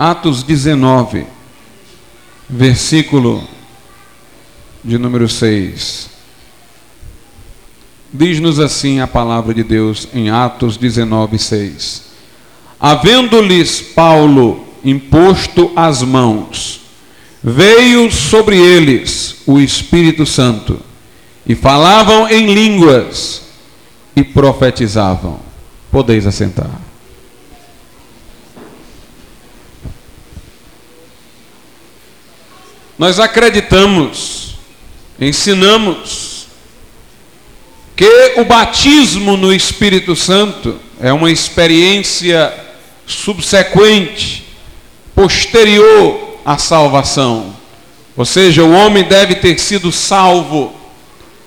Atos 19, versículo de número 6. Diz-nos assim a palavra de Deus em Atos 19, 6. Havendo-lhes Paulo imposto as mãos, veio sobre eles o Espírito Santo, e falavam em línguas e profetizavam. Podeis assentar. Nós acreditamos, ensinamos, que o batismo no Espírito Santo é uma experiência subsequente, posterior à salvação. Ou seja, o homem deve ter sido salvo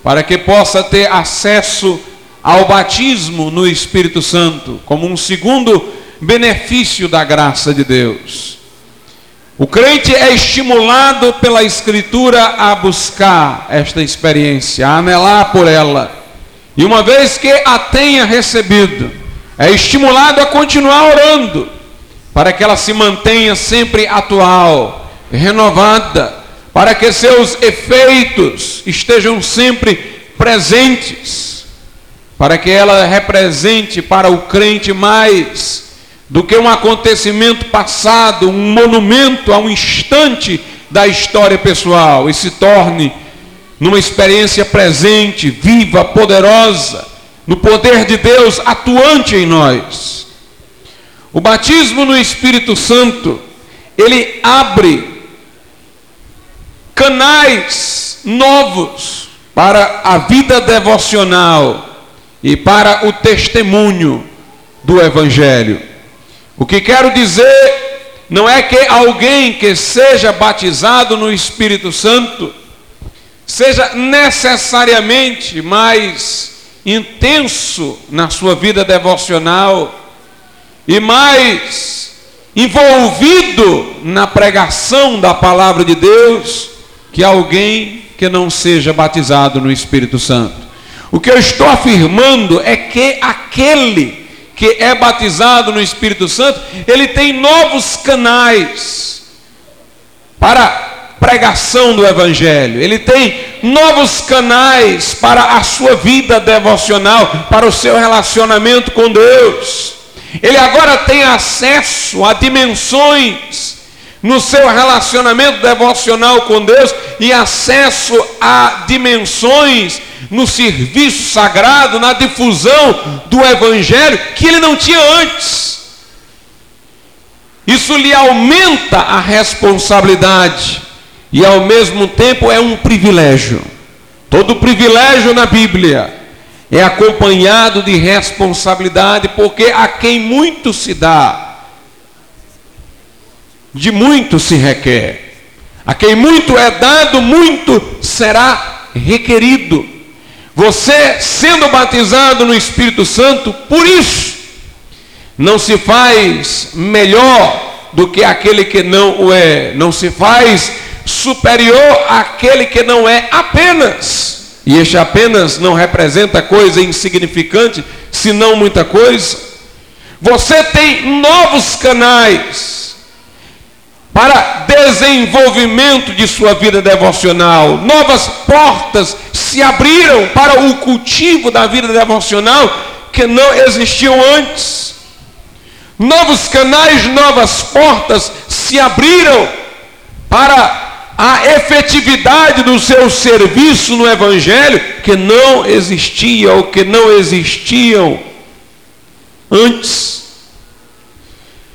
para que possa ter acesso ao batismo no Espírito Santo, como um segundo benefício da graça de Deus. O crente é estimulado pela Escritura a buscar esta experiência, a anelar por ela. E uma vez que a tenha recebido, é estimulado a continuar orando, para que ela se mantenha sempre atual, renovada, para que seus efeitos estejam sempre presentes, para que ela represente para o crente mais do que um acontecimento passado, um monumento a um instante da história pessoal e se torne numa experiência presente, viva, poderosa, no poder de Deus atuante em nós. O batismo no Espírito Santo, ele abre canais novos para a vida devocional e para o testemunho do Evangelho. O que quero dizer não é que alguém que seja batizado no Espírito Santo seja necessariamente mais intenso na sua vida devocional e mais envolvido na pregação da palavra de Deus que alguém que não seja batizado no Espírito Santo. O que eu estou afirmando é que aquele que é batizado no Espírito Santo, ele tem novos canais para pregação do Evangelho, ele tem novos canais para a sua vida devocional, para o seu relacionamento com Deus. Ele agora tem acesso a dimensões no seu relacionamento devocional com Deus e acesso a dimensões no serviço sagrado, na difusão do Evangelho, que ele não tinha antes. Isso lhe aumenta a responsabilidade e, ao mesmo tempo, é um privilégio. Todo privilégio na Bíblia é acompanhado de responsabilidade, porque a quem muito se dá, de muito se requer. A quem muito é dado, muito será requerido. Você sendo batizado no Espírito Santo, por isso, não se faz melhor do que aquele que não o é, não se faz superior àquele que não é apenas. E este apenas não representa coisa insignificante, senão muita coisa. Você tem novos canais para desenvolvimento de sua vida devocional. Novas portas se abriram para o cultivo da vida devocional que não existiam antes. Novos canais, novas portas se abriram para a efetividade do seu serviço no Evangelho que não existia ou que não existiam antes.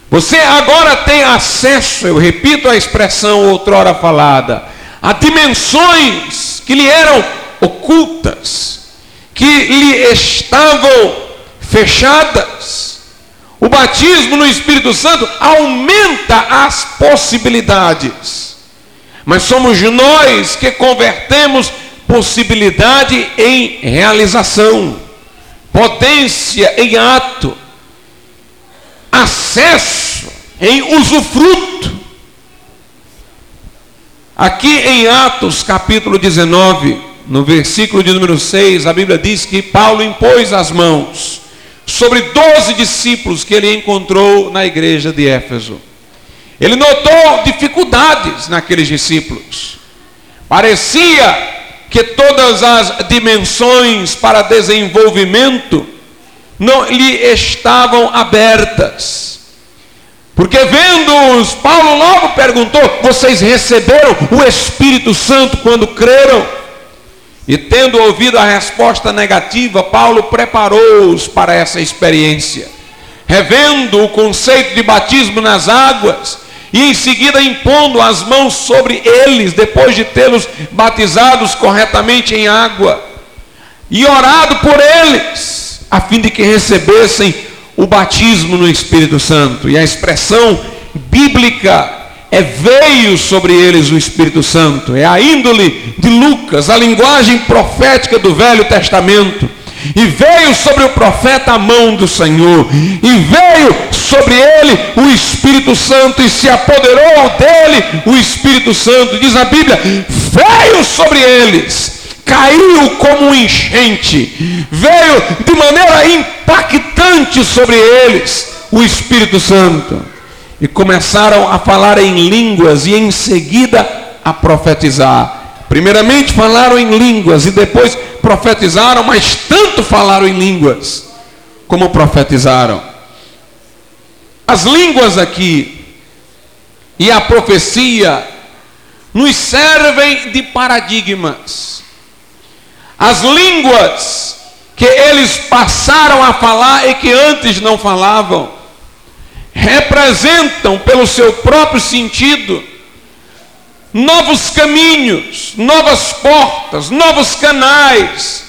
Você agora tem acesso, eu repito a expressão outrora falada, a dimensões que lhe eram ocultas, que lhe estavam fechadas. O batismo no Espírito Santo aumenta as possibilidades. Mas somos nós que convertemos possibilidade em realização, potência em ato acesso, em usufruto. Aqui em Atos capítulo 19, no versículo de número 6, a Bíblia diz que Paulo impôs as mãos sobre doze discípulos que ele encontrou na igreja de Éfeso. Ele notou dificuldades naqueles discípulos. Parecia que todas as dimensões para desenvolvimento não lhe estavam abertas. Porque vendo-os, Paulo logo perguntou: Vocês receberam o Espírito Santo quando creram? E tendo ouvido a resposta negativa, Paulo preparou-os para essa experiência, revendo o conceito de batismo nas águas e em seguida impondo as mãos sobre eles, depois de tê-los batizados corretamente em água, e orado por eles, a fim de que recebessem o batismo no Espírito Santo. E a expressão bíblica é veio sobre eles o Espírito Santo, é a índole de Lucas, a linguagem profética do Velho Testamento. E veio sobre o profeta a mão do Senhor, e veio sobre ele o Espírito Santo, e se apoderou dele o Espírito Santo. Diz a Bíblia: veio sobre eles, caiu como um enchente, veio de maneira impactante sobre eles o Espírito Santo. E começaram a falar em línguas e em seguida a profetizar. Primeiramente falaram em línguas e depois profetizaram, mas tanto falaram em línguas como profetizaram. As línguas aqui e a profecia nos servem de paradigmas. As línguas que eles passaram a falar e que antes não falavam representam, pelo seu próprio sentido, novos caminhos, novas portas, novos canais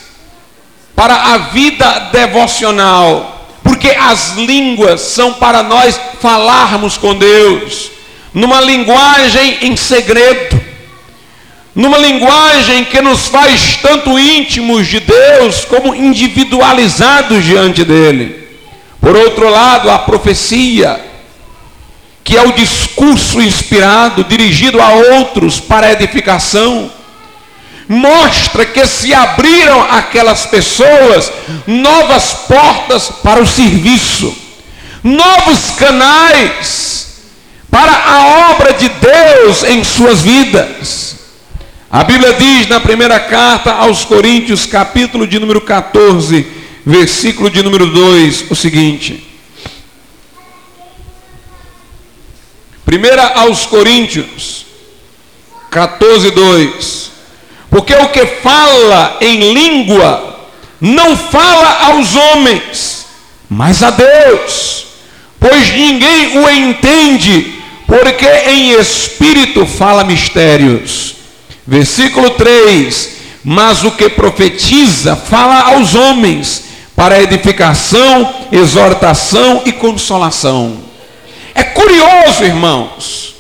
para a vida devocional, porque as línguas são para nós falarmos com Deus, numa linguagem em segredo, numa linguagem que nos faz tanto íntimos de Deus como individualizados diante dele. Por outro lado, a profecia que é o discurso inspirado, dirigido a outros para edificação, mostra que se abriram aquelas pessoas novas portas para o serviço, novos canais para a obra de Deus em suas vidas. A Bíblia diz na primeira carta aos Coríntios, capítulo de número 14, versículo de número 2, o seguinte: Primeira aos Coríntios, 14, 2. Porque o que fala em língua não fala aos homens, mas a Deus, pois ninguém o entende, porque em espírito fala mistérios. Versículo 3: Mas o que profetiza fala aos homens, para edificação, exortação e consolação. É curioso, irmãos,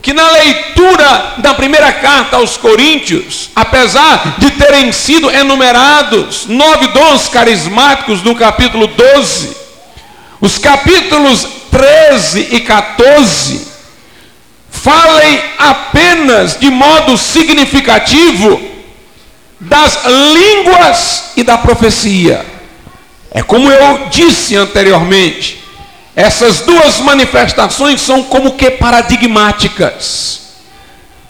que na leitura da primeira carta aos Coríntios, apesar de terem sido enumerados nove dons carismáticos no capítulo 12, os capítulos 13 e 14 falem apenas de modo significativo das línguas e da profecia. É como eu disse anteriormente, essas duas manifestações são como que paradigmáticas.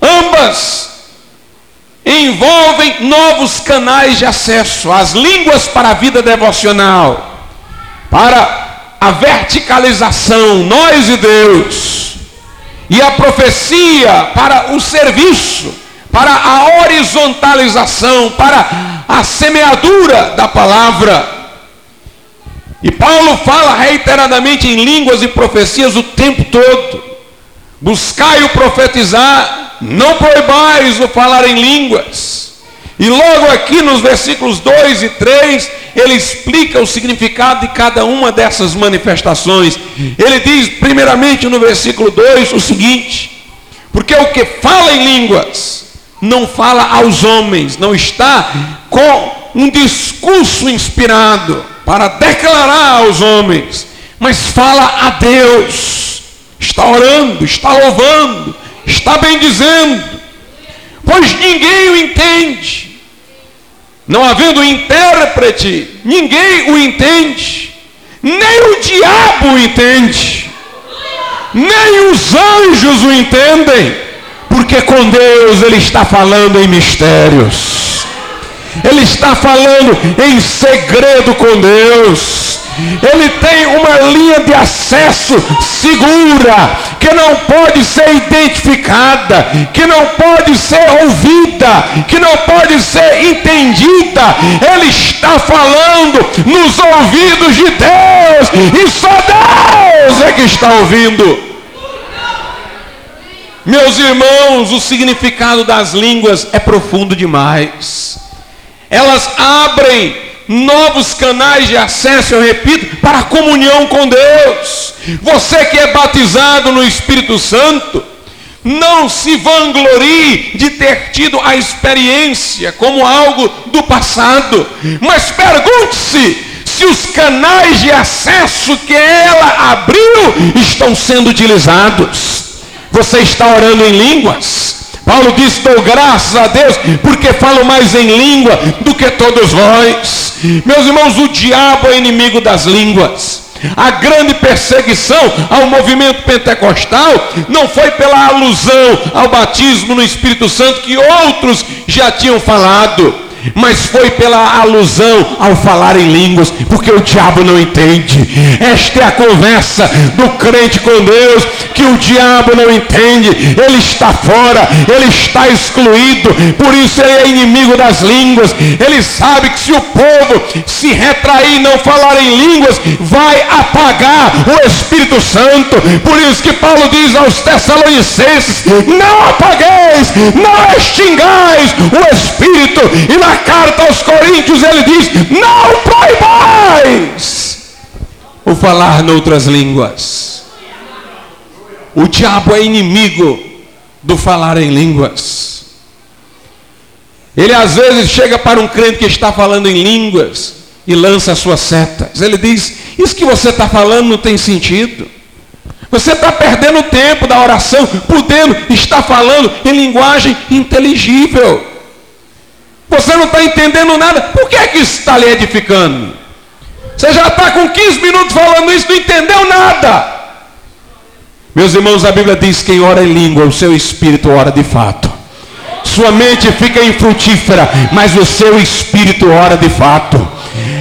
Ambas envolvem novos canais de acesso às línguas para a vida devocional, para a verticalização, nós e Deus, e a profecia para o serviço, para a horizontalização, para a semeadura da palavra. E Paulo fala reiteradamente em línguas e profecias o tempo todo. Buscai o profetizar, não proibais o falar em línguas. E logo aqui nos versículos 2 e 3, ele explica o significado de cada uma dessas manifestações. Ele diz, primeiramente no versículo 2, o seguinte: Porque o que fala em línguas não fala aos homens, não está com um discurso inspirado para declarar aos homens, mas fala a Deus. Está orando, está louvando, está bendizendo, pois ninguém o entende. Não havendo intérprete, ninguém o entende, nem o diabo o entende. nem os anjos o entendem, porque com Deus ele está falando em mistérios. Ele está falando em segredo com Deus. Ele tem uma linha de acesso segura, que não pode ser identificada, que não pode ser ouvida, que não pode ser entendida. Ele está falando nos ouvidos de Deus, e só Deus é que está ouvindo. Meus irmãos, o significado das línguas é profundo demais. Elas abrem novos canais de acesso, eu repito, para a comunhão com Deus. Você que é batizado no Espírito Santo, não se vanglorie de ter tido a experiência como algo do passado, mas pergunte-se se os canais de acesso que ela abriu estão sendo utilizados. Você está orando em línguas? Paulo diz: dou graças a Deus, porque falo mais em língua do que todos vós. Meus irmãos, o diabo é inimigo das línguas. A grande perseguição ao movimento pentecostal não foi pela alusão ao batismo no Espírito Santo que outros já tinham falado mas foi pela alusão ao falar em línguas, porque o diabo não entende. Esta é a conversa do crente com Deus, que o diabo não entende, ele está fora, ele está excluído, por isso ele é inimigo das línguas. Ele sabe que se o povo se retrair e não falar em línguas, vai apagar o Espírito Santo. Por isso que Paulo diz aos Tessalonicenses: não apagueis, não extingais o Espírito, e na carta aos Coríntios ele diz: Não proibais o falar noutras línguas. O diabo é inimigo do falar em línguas. Ele às vezes chega para um crente que está falando em línguas e lança as suas setas. Ele diz: Isso que você está falando não tem sentido. Você está perdendo o tempo da oração, podendo estar falando em linguagem inteligível. Você não está entendendo nada. Por que é que isso está lhe edificando? Você já está com 15 minutos falando isso, não entendeu nada. Meus irmãos, a Bíblia diz: quem ora em língua, o seu espírito ora de fato. Sua mente fica infrutífera, mas o seu espírito ora de fato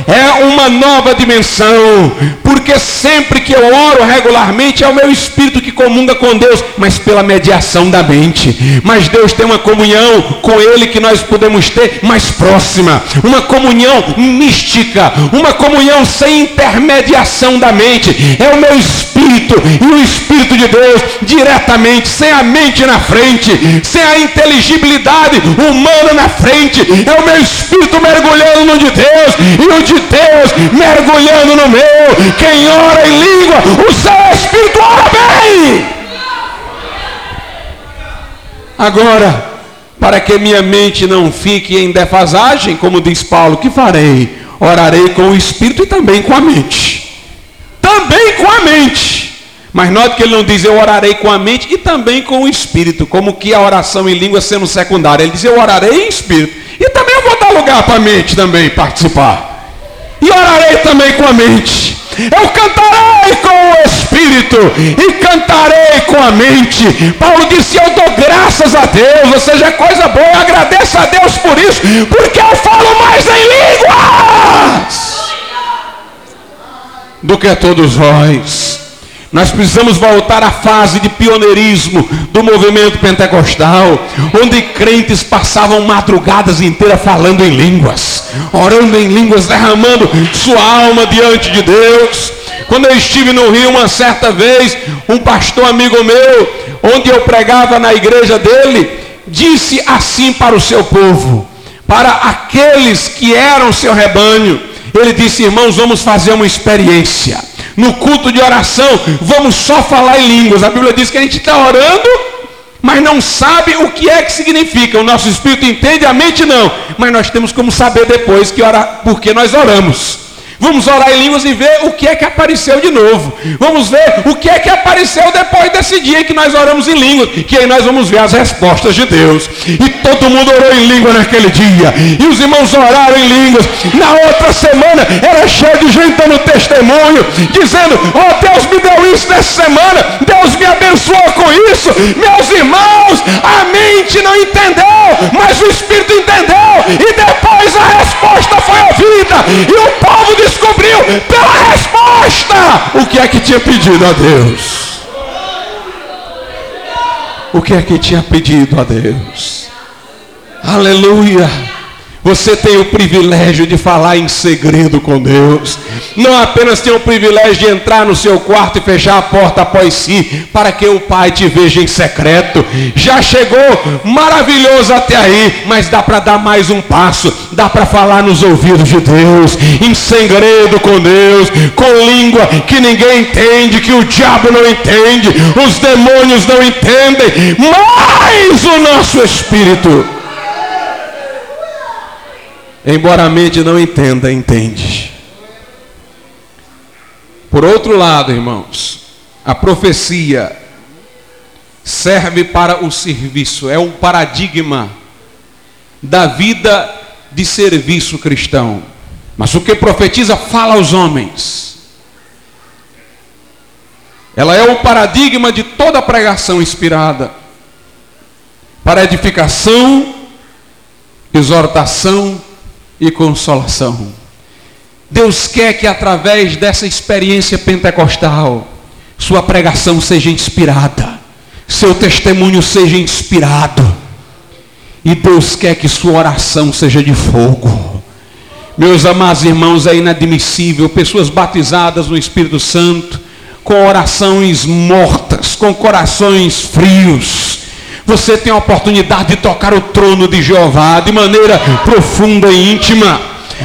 é uma nova dimensão, porque sempre que eu oro regularmente é o meu espírito que comunga com Deus, mas pela mediação da mente. Mas Deus tem uma comunhão com Ele que nós podemos ter mais próxima, uma comunhão mística, uma comunhão sem intermediação da mente. É o meu espírito e o espírito de Deus diretamente, sem a mente na frente, sem a inteligibilidade humana na frente. É o meu espírito mergulhando no de Deus e o de Deus mergulhando no meu. Quem ora em língua, o seu espírito ora bem. Agora, para que minha mente não fique em defasagem, como diz Paulo, que farei? Orarei com o espírito e também com a mente. Também com a mente. Mas note que ele não diz eu orarei com a mente e também com o espírito, como que a oração em língua sendo secundária. Ele diz eu orarei em espírito. E também eu vou dar lugar para a mente também participar e orarei também com a mente. Eu cantarei com o Espírito e cantarei com a mente. Paulo disse: Eu dou graças a Deus, ou seja, é coisa boa, eu agradeço a Deus por isso, porque eu falo mais em línguas do que todos vós. Nós precisamos voltar à fase de pioneirismo do movimento pentecostal, onde crentes passavam madrugadas inteiras falando em línguas, orando em línguas, derramando sua alma diante de Deus. Quando eu estive no Rio uma certa vez, um pastor amigo meu, onde eu pregava na igreja dele, disse assim para o seu povo, para aqueles que eram seu rebanho, ele disse: Irmãos, vamos fazer uma experiência no culto de oração, vamos só falar em línguas. A Bíblia diz que a gente está orando, mas não sabe o que é que significa. O nosso espírito entende, a mente não. Mas nós temos como saber depois que orar, porque nós oramos. Vamos orar em línguas e ver o que é que apareceu de novo. Vamos ver o que é que apareceu depois desse dia que nós oramos em línguas. Que aí nós vamos ver as respostas de Deus. E todo mundo orou em língua naquele dia. E os irmãos oraram em línguas. Na outra semana era cheio de gente dando testemunho. Dizendo, oh Deus me deu isso nessa semana. Deus me abençoou com isso. Meus irmãos, a mente não entendeu. Mas o Espírito entendeu. E depois a resposta foi ouvida. E o povo de descobriu pela resposta o que é que tinha pedido a Deus. O que é que tinha pedido a Deus. Aleluia. Você tem o privilégio de falar em segredo com Deus. Não apenas tem o privilégio de entrar no seu quarto e fechar a porta após si, para que o Pai te veja em secreto. Já chegou maravilhoso até aí, mas dá para dar mais um passo. Dá para falar nos ouvidos de Deus, em segredo com Deus, com língua que ninguém entende, que o diabo não entende, os demônios não entendem, mas o nosso espírito embora a mente não entenda, entende. Por outro lado, irmãos, a profecia serve para o serviço, é um paradigma da vida de serviço cristão. Mas o que profetiza fala aos homens. Ela é o paradigma de toda pregação inspirada para edificação, exortação e consolação. Deus quer que através dessa experiência pentecostal, sua pregação seja inspirada, seu testemunho seja inspirado, e Deus quer que sua oração seja de fogo. Meus amados irmãos, é inadmissível pessoas batizadas no Espírito Santo, com orações mortas, com corações frios, você tem a oportunidade de tocar o trono de Jeová de maneira profunda e íntima.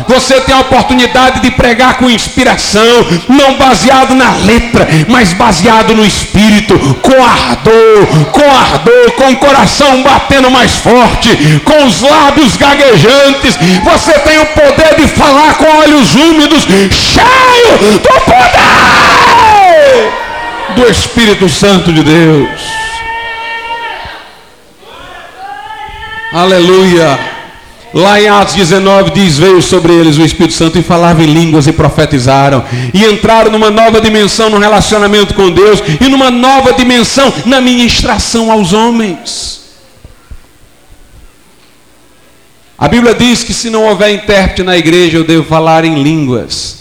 Você tem a oportunidade de pregar com inspiração, não baseado na letra, mas baseado no espírito, com ardor, com ardor, com o coração batendo mais forte, com os lábios gaguejantes. Você tem o poder de falar com olhos úmidos, cheio do poder do Espírito Santo de Deus. Aleluia. Lá em Atos 19 diz: Veio sobre eles o Espírito Santo e falava em línguas e profetizaram. E entraram numa nova dimensão no relacionamento com Deus e numa nova dimensão na ministração aos homens. A Bíblia diz que se não houver intérprete na igreja, eu devo falar em línguas.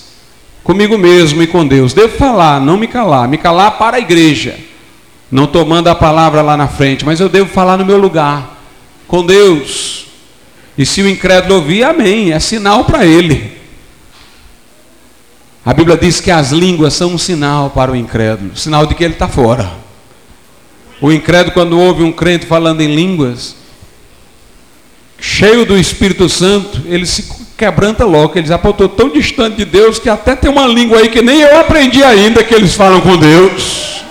Comigo mesmo e com Deus. Devo falar, não me calar. Me calar para a igreja. Não tomando a palavra lá na frente, mas eu devo falar no meu lugar com Deus. E se o incrédulo ouvir, amém, é sinal para ele. A Bíblia diz que as línguas são um sinal para o incrédulo, sinal de que ele está fora. O incrédulo, quando ouve um crente falando em línguas, cheio do Espírito Santo, ele se quebranta logo. Ele diz: ah, estou tão distante de Deus que até tem uma língua aí que nem eu aprendi ainda que eles falam com Deus.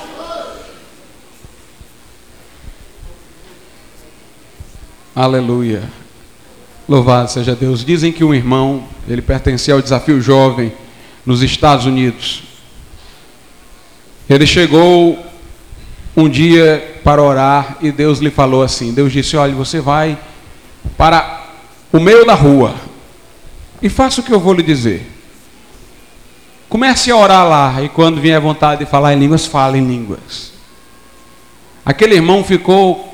Aleluia. Louvado seja Deus. Dizem que um irmão, ele pertencia ao desafio jovem nos Estados Unidos. Ele chegou um dia para orar e Deus lhe falou assim: Deus disse: Olha, você vai para o meio da rua e faça o que eu vou lhe dizer. Comece a orar lá e quando vier vontade de falar em línguas, fale em línguas. Aquele irmão ficou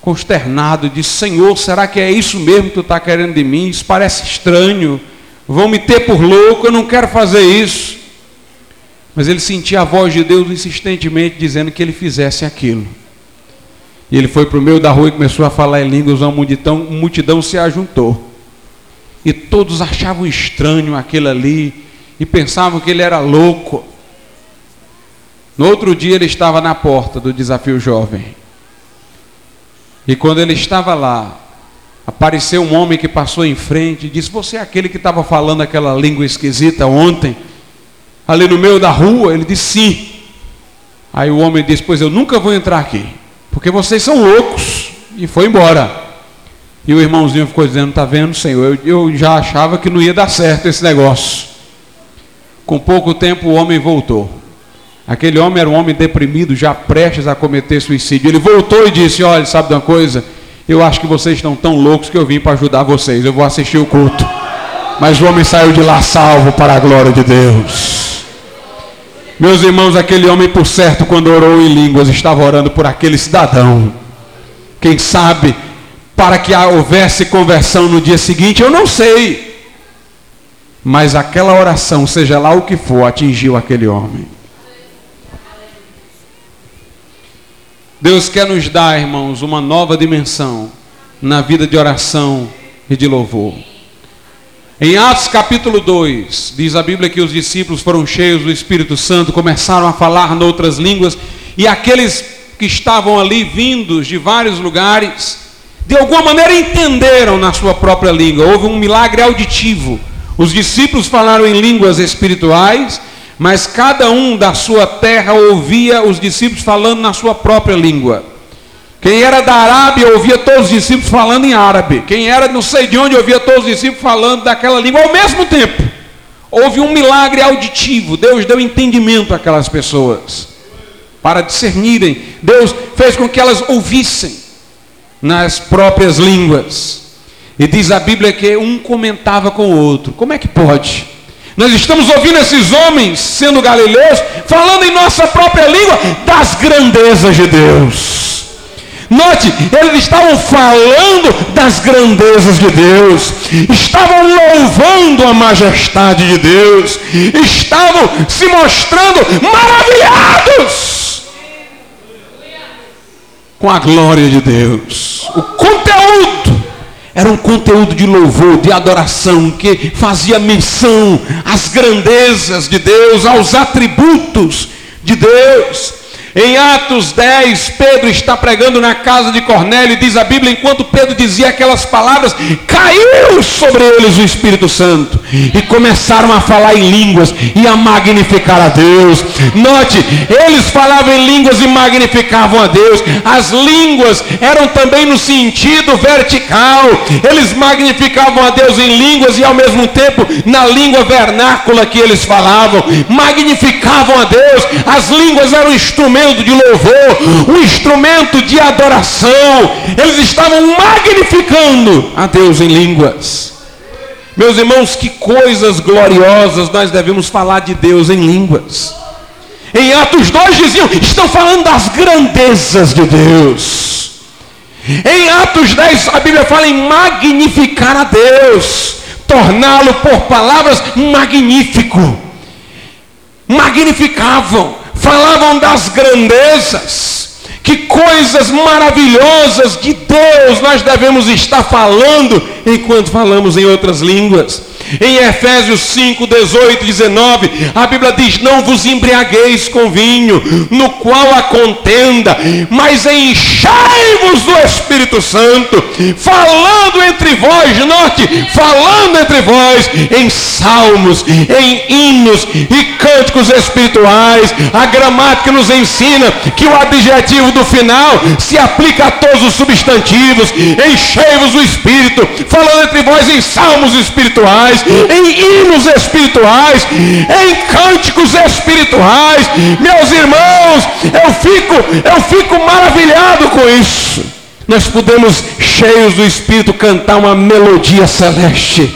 consternado, disse: Senhor, será que é isso mesmo que tu está querendo de mim? Isso parece estranho. Vão me ter por louco, eu não quero fazer isso. Mas ele sentia a voz de Deus insistentemente dizendo que ele fizesse aquilo. E ele foi para o meio da rua e começou a falar em línguas, uma multidão, uma multidão se ajuntou. E todos achavam estranho aquilo ali e pensavam que ele era louco. No outro dia ele estava na porta do desafio jovem. E quando ele estava lá, apareceu um homem que passou em frente e disse: Você é aquele que estava falando aquela língua esquisita ontem, ali no meio da rua? Ele disse: Sim. Aí o homem disse: Pois eu nunca vou entrar aqui, porque vocês são loucos. E foi embora. E o irmãozinho ficou dizendo: Está vendo, Senhor? Eu, eu já achava que não ia dar certo esse negócio. Com pouco tempo o homem voltou. Aquele homem era um homem deprimido, já prestes a cometer suicídio. Ele voltou e disse: Olha, sabe de uma coisa? Eu acho que vocês estão tão loucos que eu vim para ajudar vocês. Eu vou assistir o culto. Mas o homem saiu de lá salvo para a glória de Deus. Meus irmãos, aquele homem, por certo, quando orou em línguas, estava orando por aquele cidadão. Quem sabe, para que houvesse conversão no dia seguinte, eu não sei. Mas aquela oração, seja lá o que for, atingiu aquele homem. Deus quer nos dar, irmãos, uma nova dimensão na vida de oração e de louvor. Em Atos capítulo 2, diz a Bíblia que os discípulos foram cheios do Espírito Santo, começaram a falar noutras línguas, e aqueles que estavam ali vindos de vários lugares, de alguma maneira entenderam na sua própria língua. Houve um milagre auditivo. Os discípulos falaram em línguas espirituais mas cada um da sua terra ouvia os discípulos falando na sua própria língua. Quem era da Arábia ouvia todos os discípulos falando em árabe. Quem era não sei de onde ouvia todos os discípulos falando daquela língua ao mesmo tempo. Houve um milagre auditivo. Deus deu entendimento àquelas pessoas para discernirem. Deus fez com que elas ouvissem nas próprias línguas. E diz a Bíblia que um comentava com o outro. Como é que pode? Nós estamos ouvindo esses homens, sendo galileus, falando em nossa própria língua das grandezas de Deus. Note, eles estavam falando das grandezas de Deus, estavam louvando a majestade de Deus, estavam se mostrando maravilhados com a glória de Deus. O era um conteúdo de louvor, de adoração, que fazia menção às grandezas de Deus, aos atributos de Deus. Em Atos 10, Pedro está pregando na casa de Cornélio, e diz a Bíblia, enquanto Pedro dizia aquelas palavras, caiu sobre eles o Espírito Santo, e começaram a falar em línguas e a magnificar a Deus. Note, eles falavam em línguas e magnificavam a Deus. As línguas eram também no sentido vertical, eles magnificavam a Deus em línguas e ao mesmo tempo na língua vernácula que eles falavam, magnificavam a Deus. As línguas eram instrumentos instrumento de louvor, um instrumento de adoração. Eles estavam magnificando a Deus em línguas. Meus irmãos, que coisas gloriosas nós devemos falar de Deus em línguas. Em Atos 2 diziam, estão falando das grandezas de Deus. Em Atos 10 a Bíblia fala em magnificar a Deus, torná-lo por palavras magnífico. Magnificavam falavam das grandezas, que coisas maravilhosas de Deus nós devemos estar falando enquanto falamos em outras línguas. Em Efésios 5, 18 e 19, a Bíblia diz: Não vos embriagueis com vinho, no qual há contenda, mas enchei-vos do Espírito Santo, falando entre vós, note, falando entre vós em salmos, em hinos e cânticos espirituais. A gramática nos ensina que o adjetivo do final se aplica a todos os substantivos. Enchei-vos do Espírito, falando entre vós em salmos espirituais em hinos espirituais, em cânticos espirituais. Meus irmãos, eu fico, eu fico maravilhado com isso. Nós podemos, cheios do Espírito, cantar uma melodia celeste.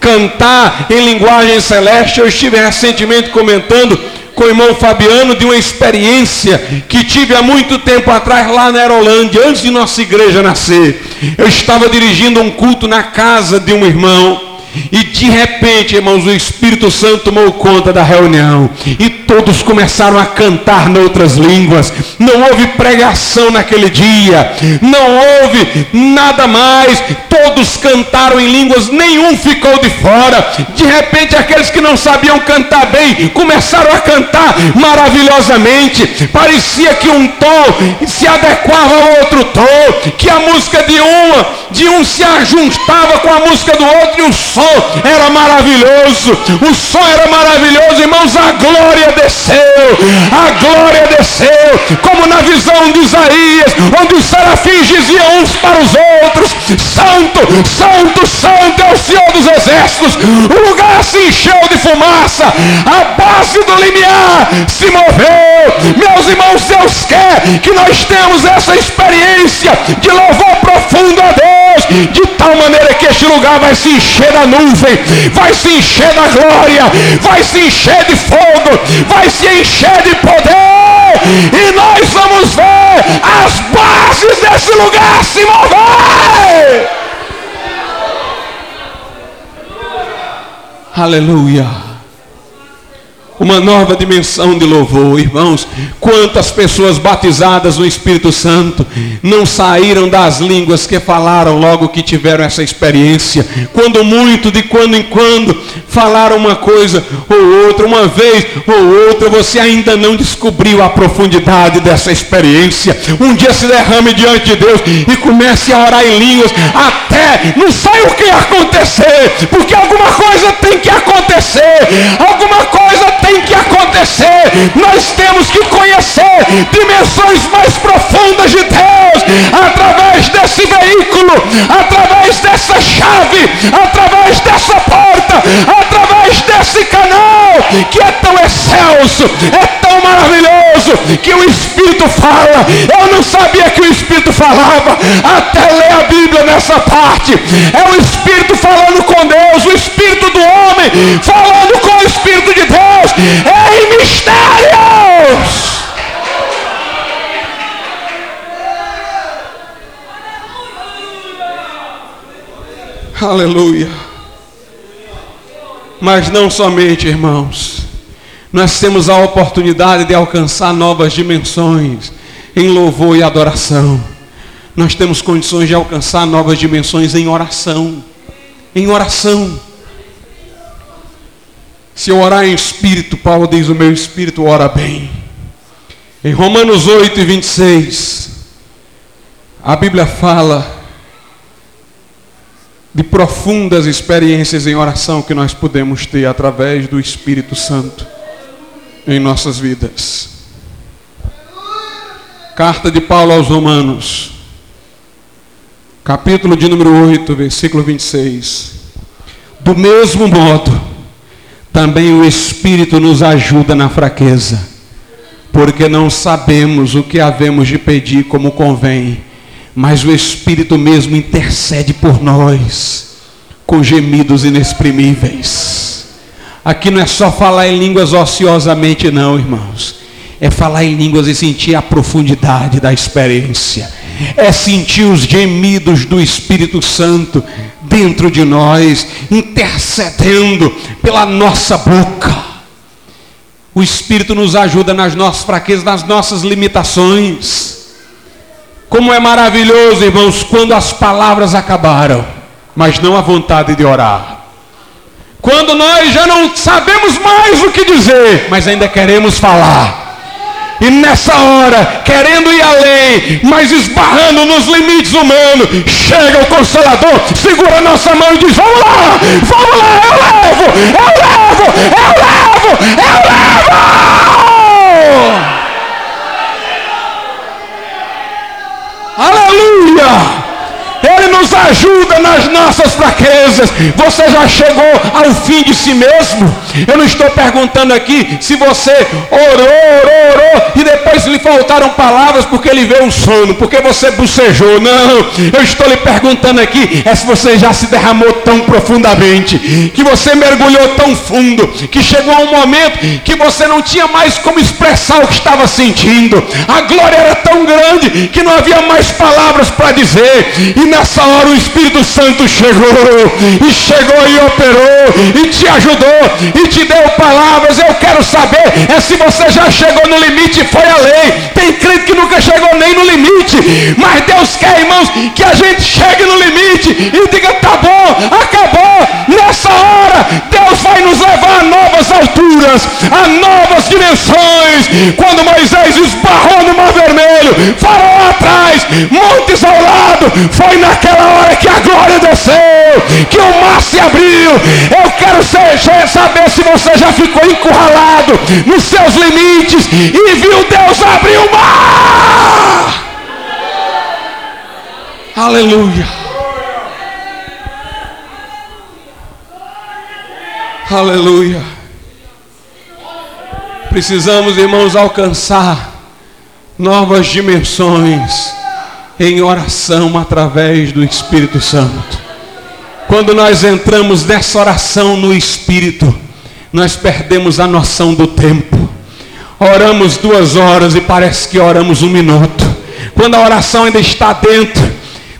Cantar em linguagem celeste. Eu estive recentemente comentando com o irmão Fabiano de uma experiência que tive há muito tempo atrás lá na Aerolândia, antes de nossa igreja nascer. Eu estava dirigindo um culto na casa de um irmão. E de repente, irmãos, o Espírito Santo tomou conta da reunião. E todos começaram a cantar noutras línguas. Não houve pregação naquele dia. Não houve nada mais. Todos cantaram em línguas, nenhum ficou de fora. De repente, aqueles que não sabiam cantar bem começaram a cantar maravilhosamente. Parecia que um tom se adequava ao outro tom, que a música de uma, de um se ajuntava com a música do outro e o som era maravilhoso, o som era maravilhoso, irmãos, a glória desceu, a glória desceu, como na visão de Isaías, onde os serafins diziam uns para os outros: Santo, Santo, Santo é o Senhor dos Exércitos. O lugar se encheu de fumaça, a base do limiar se moveu. Meus irmãos, Deus quer que nós temos essa experiência de louvor profundo a Deus, de tal maneira que este lugar vai se encher da nuvem, vai se encher da glória, vai se encher de fogo, vai se encher de poder, e nós vamos ver as bases desse lugar se mover. Aleluia uma nova dimensão de louvor. Irmãos, quantas pessoas batizadas no Espírito Santo não saíram das línguas que falaram logo que tiveram essa experiência. Quando muito, de quando em quando, falaram uma coisa ou outra, uma vez ou outra, você ainda não descobriu a profundidade dessa experiência. Um dia se derrame diante de Deus e comece a orar em línguas até não sei o que acontecer, porque alguma coisa tem que acontecer, alguma coisa tem tem que acontecer. Nós temos que conhecer dimensões mais profundas de Deus através desse veículo, através dessa chave, através dessa porta, através desse canal que é tão excelso, é tão maravilhoso que o Espírito fala. Eu não sabia que o Espírito falava até ler a Bíblia nessa parte. É o Espírito falando com Deus, o Espírito do homem falando com o Espírito de Deus em mistérios. Aleluia. Mas não somente, irmãos. Nós temos a oportunidade de alcançar novas dimensões em louvor e adoração. Nós temos condições de alcançar novas dimensões em oração. Em oração. Se eu orar em espírito, Paulo diz: o meu espírito ora bem. Em Romanos 8 e 26, a Bíblia fala de profundas experiências em oração que nós podemos ter através do Espírito Santo em nossas vidas. Carta de Paulo aos Romanos, capítulo de número 8, versículo 26. Do mesmo modo, também o Espírito nos ajuda na fraqueza, porque não sabemos o que havemos de pedir como convém, mas o Espírito mesmo intercede por nós com gemidos inexprimíveis. Aqui não é só falar em línguas ociosamente, não, irmãos. É falar em línguas e sentir a profundidade da experiência. É sentir os gemidos do Espírito Santo dentro de nós, intercedendo pela nossa boca. O Espírito nos ajuda nas nossas fraquezas, nas nossas limitações. Como é maravilhoso, irmãos, quando as palavras acabaram, mas não a vontade de orar. Quando nós já não sabemos mais o que dizer, mas ainda queremos falar. E nessa hora, querendo ir além, mas esbarrando nos limites humanos, chega o Consolador, segura a nossa mão e diz: Vamos lá, vamos lá, eu levo, eu levo, eu levo, eu levo. Aleluia! Ele nos ajuda nas nossas fraquezas. Você já chegou ao fim de si mesmo? Eu não estou perguntando aqui se você orou, orou, orou e depois lhe faltaram palavras porque ele veio o sono, porque você bocejou. Não, eu estou lhe perguntando aqui é se você já se derramou tão profundamente, que você mergulhou tão fundo, que chegou a um momento que você não tinha mais como expressar o que estava sentindo. A glória era tão grande que não havia mais palavras para dizer. E nessa hora o Espírito Santo chegou, e chegou e operou, e te ajudou, e te deu palavras. Eu quero saber é se você já chegou no limite e foi além. Tem crente que nunca chegou nem no limite, mas Deus quer, irmãos, que a gente chegue no limite e diga: tá bom, acabou. Nessa hora, Deus vai nos levar a novas alturas, a novas dimensões. Quando Moisés esbarrou no mar vermelho, farol atrás, montes ao lado. Foi naquela hora que a glória desceu, que o mar se abriu. Eu quero saber se você já ficou encurralado nos seus limites e viu Deus abrir o mar. Aleluia. Aleluia. Precisamos, irmãos, alcançar novas dimensões em oração através do Espírito Santo. Quando nós entramos nessa oração no Espírito, nós perdemos a noção do tempo. Oramos duas horas e parece que oramos um minuto. Quando a oração ainda está dentro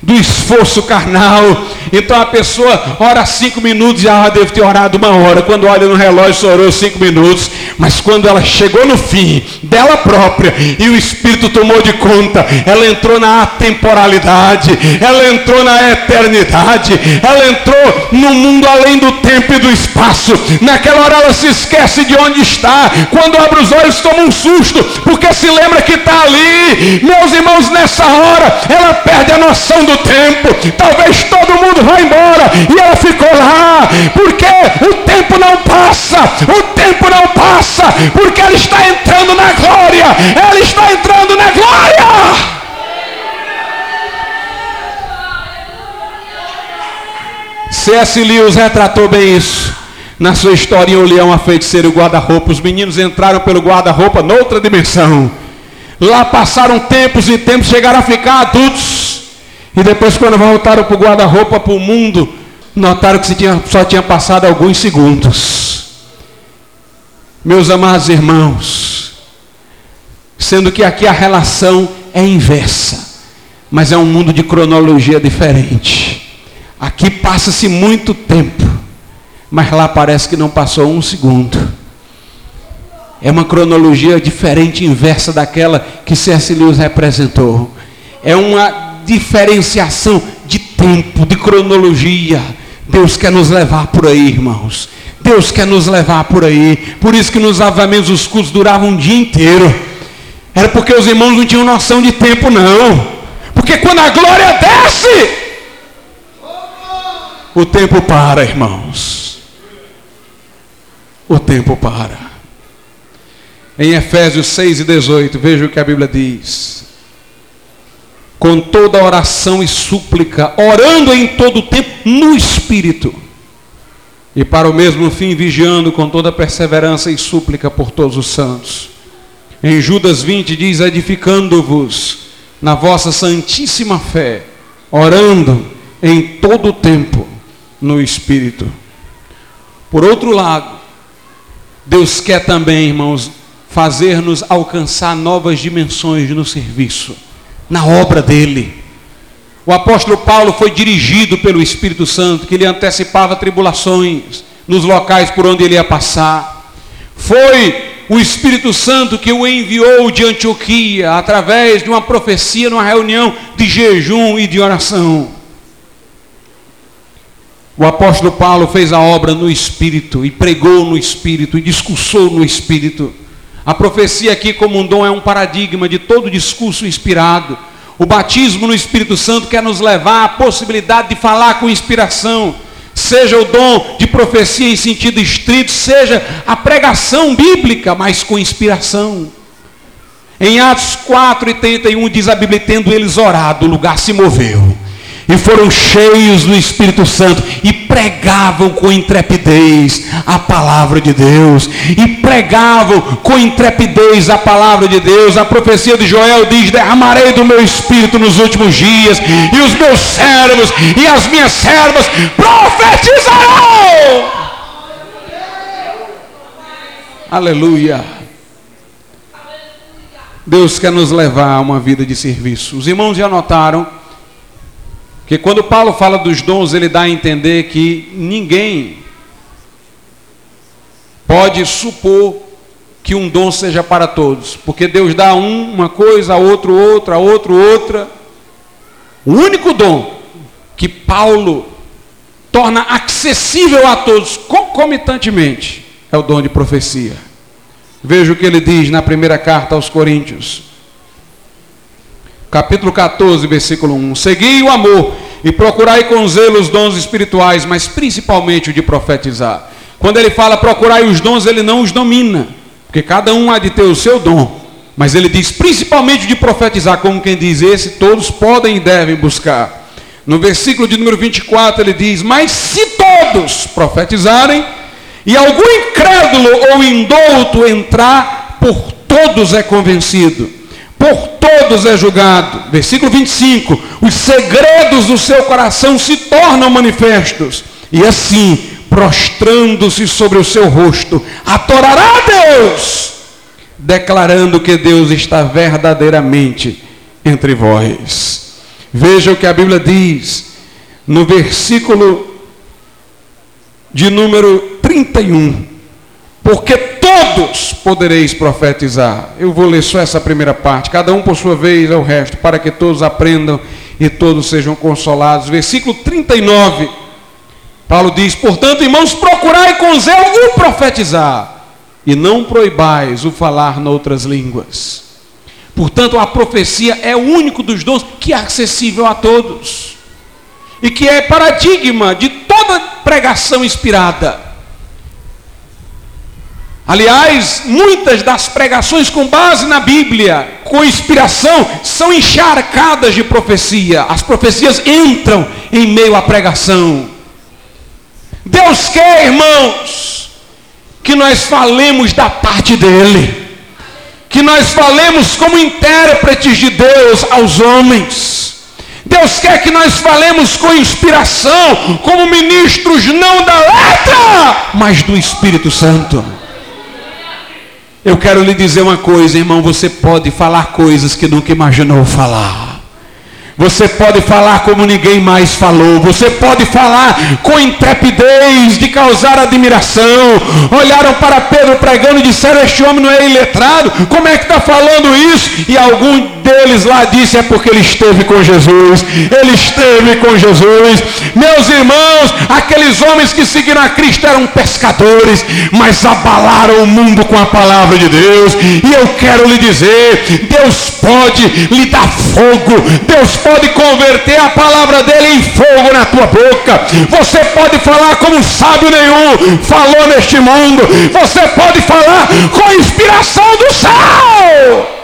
do esforço carnal. Então a pessoa ora cinco minutos e ah, deve ter orado uma hora. Quando olha no relógio, só orou cinco minutos. Mas quando ela chegou no fim dela própria e o Espírito tomou de conta, ela entrou na atemporalidade, ela entrou na eternidade, ela entrou no mundo além do tempo e do espaço. Naquela hora ela se esquece de onde está. Quando abre os olhos, toma um susto, porque se lembra que está ali. Meus irmãos, nessa hora, ela perde a noção do tempo. Talvez todo mundo vá embora e ela ficou lá, porque o tempo não passa, o tempo não passa, porque ela está entrando na glória, ela está entrando na glória. C.S. Lewis retratou bem isso. Na sua história, o leão, a feiticeira e o guarda-roupa. Os meninos entraram pelo guarda-roupa noutra dimensão. Lá passaram tempos e tempos, chegaram a ficar adultos. E depois, quando voltaram para o guarda-roupa, para o mundo, notaram que só tinha passado alguns segundos. Meus amados irmãos, sendo que aqui a relação é inversa, mas é um mundo de cronologia diferente. Aqui passa-se muito tempo, mas lá parece que não passou um segundo. É uma cronologia diferente, inversa daquela que C.S. Lewis representou. É uma diferenciação de tempo, de cronologia. Deus quer nos levar por aí, irmãos. Deus quer nos levar por aí. Por isso que nos avamentos os cultos duravam um dia inteiro. Era porque os irmãos não tinham noção de tempo, não. Porque quando a glória desce, o tempo para, irmãos. O tempo para. Em Efésios 6 e 18, veja o que a Bíblia diz com toda oração e súplica, orando em todo o tempo no Espírito, e para o mesmo fim vigiando com toda perseverança e súplica por todos os santos. Em Judas 20 diz: edificando-vos na vossa santíssima fé, orando em todo o tempo no Espírito. Por outro lado, Deus quer também, irmãos, fazer-nos alcançar novas dimensões no serviço na obra dele. O apóstolo Paulo foi dirigido pelo Espírito Santo, que lhe antecipava tribulações nos locais por onde ele ia passar. Foi o Espírito Santo que o enviou de Antioquia através de uma profecia numa reunião de jejum e de oração. O apóstolo Paulo fez a obra no Espírito e pregou no Espírito e discursou no Espírito. A profecia aqui, como um dom, é um paradigma de todo discurso inspirado. O batismo no Espírito Santo quer nos levar à possibilidade de falar com inspiração, seja o dom de profecia em sentido estrito, seja a pregação bíblica, mas com inspiração. Em Atos 4 e 31 diz a Bíblia: tendo eles orado, o lugar se moveu e foram cheios do Espírito Santo e pregavam com intrepidez a palavra de Deus e pregavam com intrepidez a palavra de Deus. A profecia de Joel diz: derramarei do meu espírito nos últimos dias e os meus servos e as minhas servas profetizarão. Aleluia. Deus quer nos levar a uma vida de serviço. Os irmãos já notaram porque quando Paulo fala dos dons, ele dá a entender que ninguém pode supor que um dom seja para todos, porque Deus dá um uma coisa, a outro outra, a outro outra. O único dom que Paulo torna acessível a todos concomitantemente é o dom de profecia. Veja o que ele diz na primeira carta aos Coríntios. Capítulo 14, versículo 1. Segui o amor e procurai com zelo os dons espirituais, mas principalmente o de profetizar. Quando ele fala procurai os dons, ele não os domina, porque cada um há de ter o seu dom. Mas ele diz principalmente de profetizar, como quem diz esse, todos podem e devem buscar. No versículo de número 24 ele diz: Mas se todos profetizarem, e algum incrédulo ou indouto entrar, por todos é convencido, por todos é julgado. Versículo 25: Os segredos do seu coração se tornam manifestos, e assim, prostrando-se sobre o seu rosto, adorará a Deus, declarando que Deus está verdadeiramente entre vós. Veja o que a Bíblia diz no versículo de número 31. Porque todos podereis profetizar. Eu vou ler só essa primeira parte, cada um por sua vez o resto, para que todos aprendam e todos sejam consolados. Versículo 39. Paulo diz: Portanto, irmãos, procurai com zelo o profetizar, e não proibais o falar noutras línguas. Portanto, a profecia é o único dos dons que é acessível a todos e que é paradigma de toda pregação inspirada. Aliás, muitas das pregações com base na Bíblia, com inspiração, são encharcadas de profecia. As profecias entram em meio à pregação. Deus quer, irmãos, que nós falemos da parte dEle, que nós falemos como intérpretes de Deus aos homens. Deus quer que nós falemos com inspiração, como ministros não da letra, mas do Espírito Santo. Eu quero lhe dizer uma coisa, irmão, você pode falar coisas que nunca imaginou falar. Você pode falar como ninguém mais falou. Você pode falar com intrepidez de causar admiração. Olharam para Pedro pregando e disseram: Este homem não é iletrado. Como é que está falando isso? E algum deles lá disse: É porque ele esteve com Jesus. Ele esteve com Jesus. Meus irmãos, aqueles homens que seguiram a Cristo eram pescadores, mas abalaram o mundo com a palavra de Deus. E eu quero lhe dizer: Deus pode lhe dar fogo. Deus pode converter a palavra dele em fogo na tua boca. Você pode falar como sábio nenhum falou neste mundo. Você pode falar com inspiração do céu.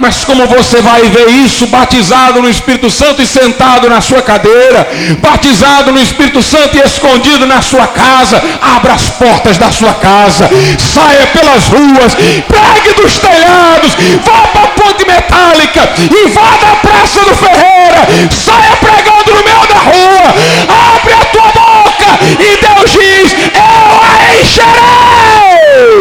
Mas como você vai ver isso batizado no Espírito Santo e sentado na sua cadeira, batizado no Espírito Santo e escondido na sua casa, abra as portas da sua casa, saia pelas ruas, pregue dos telhados, vá para a ponte metálica, invada a praça do Ferreira, saia pregando no meio da rua, abre a tua boca e Deus diz: Eu a encherei.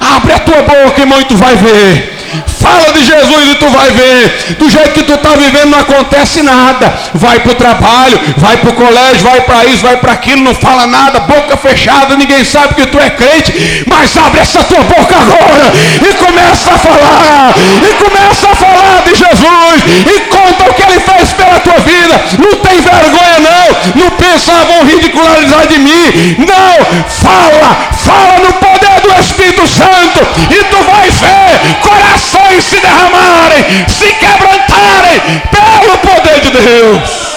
Abre a tua boca, e tu vai ver. Fala de Jesus e tu vai ver. Do jeito que tu está vivendo não acontece nada. Vai para o trabalho, vai para o colégio, vai para isso, vai para aquilo, não fala nada, boca fechada, ninguém sabe que tu é crente. Mas abre essa tua boca agora e começa a falar. E começa a falar de Jesus. E conta o que ele fez pela tua vida. Não tem vergonha não. Não pensa, ah, vão ridicularizar de mim. Não. Fala, fala no poder do Espírito Santo. E tu vai ver corações se derramarem, se quebrantarem pelo poder de Deus.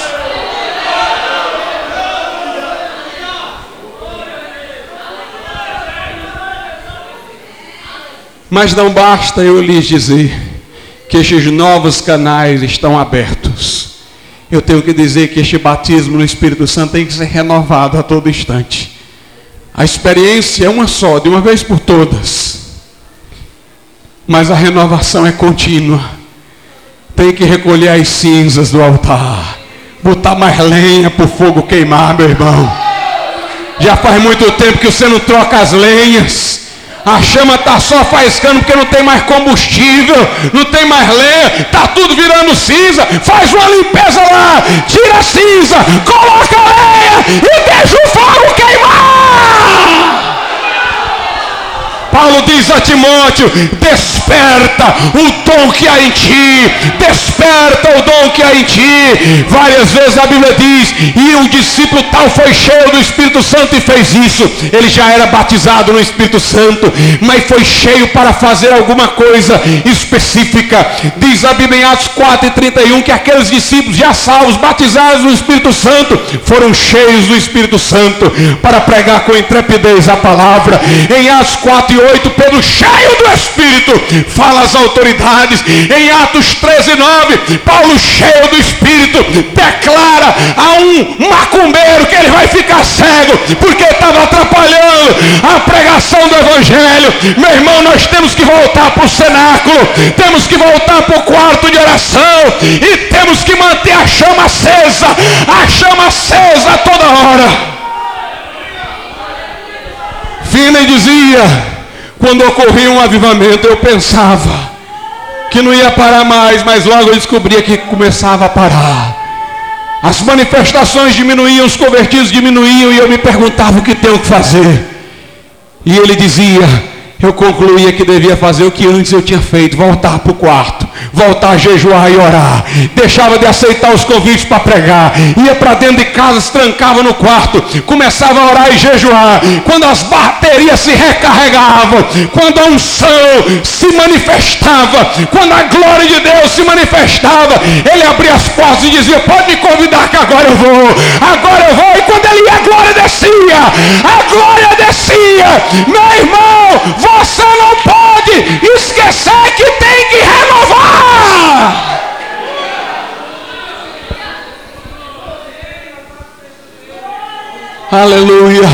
Mas não basta eu lhes dizer que estes novos canais estão abertos. Eu tenho que dizer que este batismo no Espírito Santo tem que ser renovado a todo instante. A experiência é uma só, de uma vez por todas. Mas a renovação é contínua. Tem que recolher as cinzas do altar. Botar mais lenha para o fogo queimar, meu irmão. Já faz muito tempo que você não troca as lenhas. A chama está só faiscando porque não tem mais combustível, não tem mais lenha, está tudo virando cinza. Faz uma limpeza lá, tira a cinza, coloca a lenha e deixa o fogo queimar. Paulo diz a Timóteo: desperta o dom que há em ti, desperta o dom que há em ti. Várias vezes a Bíblia diz: e o discípulo tal foi cheio do Espírito Santo e fez isso. Ele já era batizado no Espírito Santo, mas foi cheio para fazer alguma coisa específica. Diz a Bíblia em Atos 4 e 31 que aqueles discípulos já salvos, batizados no Espírito Santo, foram cheios do Espírito Santo para pregar com intrepidez a palavra. Em Atos 4 e 8, Pedro, cheio do Espírito, fala às autoridades. Em Atos 13 e 9, Paulo, cheio do Espírito, declara a um macumbeiro que ele vai ficar cego, porque estava atrapalhando a pregação do Evangelho. Meu irmão, nós temos que voltar para o cenáculo, temos que voltar para o quarto de oração e temos que manter a chama acesa, a chama acesa toda hora. Finney dizia, quando ocorria um avivamento, eu pensava que não ia parar mais, mas logo eu descobria que começava a parar. As manifestações diminuíam, os convertidos diminuíam, e eu me perguntava o que tenho que fazer. E ele dizia: eu concluía que devia fazer o que antes eu tinha feito, voltar para o quarto, voltar a jejuar e orar. Deixava de aceitar os convites para pregar, ia para dentro de casa, se trancava no quarto, começava a orar e jejuar. Quando as baterias se recarregavam, quando a unção se manifestava, quando a glória de Deus se manifestava, ele abria as portas e dizia: Pode me convidar que agora eu vou, agora eu vou. E quando ele ia, a glória descia, a glória descia, meu irmão, você não pode esquecer que tem que renovar. Aleluia.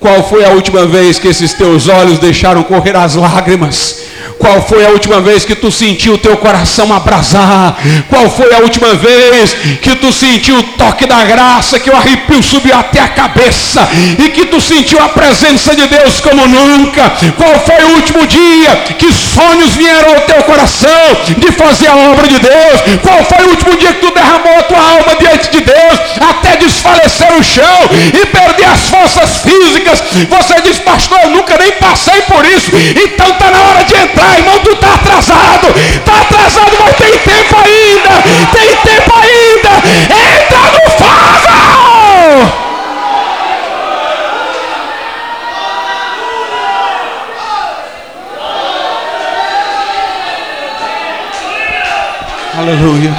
Qual foi a última vez que esses teus olhos deixaram correr as lágrimas? Qual foi a última vez que tu sentiu o teu coração abrasar? Qual foi a última vez que tu sentiu o toque da graça, que o arrepio subiu até a cabeça e que tu sentiu a presença de Deus como nunca? Qual foi o último dia que sonhos vieram ao teu coração de fazer a obra de Deus? Qual foi o último dia que tu derramou a tua alma diante de Deus até desfalecer o chão e perder as forças físicas? Você diz, pastor, eu nunca nem passei por isso. Então está na hora de entrar irmão, tu está atrasado. Está atrasado, mas tem tempo ainda. Tem tempo ainda. Entra no fogo. Aleluia.